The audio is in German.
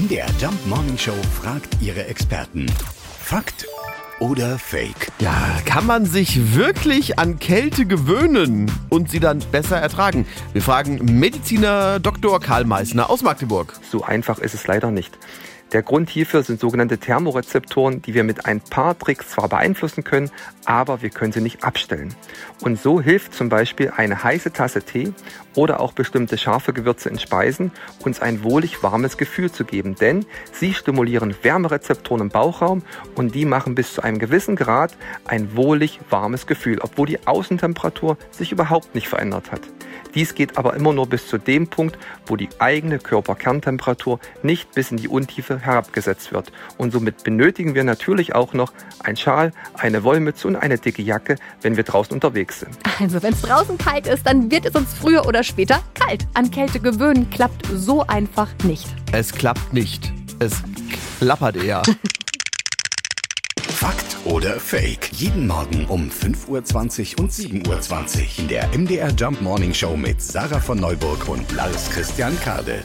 MDR Jump Morning Show fragt ihre Experten. Fakt oder Fake? Ja, kann man sich wirklich an Kälte gewöhnen und sie dann besser ertragen? Wir fragen Mediziner Dr. Karl Meissner aus Magdeburg. So einfach ist es leider nicht. Der Grund hierfür sind sogenannte Thermorezeptoren, die wir mit ein paar Tricks zwar beeinflussen können, aber wir können sie nicht abstellen. Und so hilft zum Beispiel eine heiße Tasse Tee oder auch bestimmte scharfe Gewürze in Speisen, uns ein wohlig warmes Gefühl zu geben, denn sie stimulieren Wärmerezeptoren im Bauchraum und die machen bis zu einem gewissen Grad ein wohlig warmes Gefühl, obwohl die Außentemperatur sich überhaupt nicht verändert hat. Dies geht aber immer nur bis zu dem Punkt, wo die eigene Körperkerntemperatur nicht bis in die Untiefe herabgesetzt wird. Und somit benötigen wir natürlich auch noch ein Schal, eine Wollmütze und eine dicke Jacke, wenn wir draußen unterwegs sind. Also wenn es draußen kalt ist, dann wird es uns früher oder später kalt. An Kälte gewöhnen klappt so einfach nicht. Es klappt nicht. Es klappert eher. Fakt oder Fake? Jeden Morgen um 5.20 Uhr und 7.20 Uhr in der MDR Jump Morning Show mit Sarah von Neuburg und Lars Christian Kade.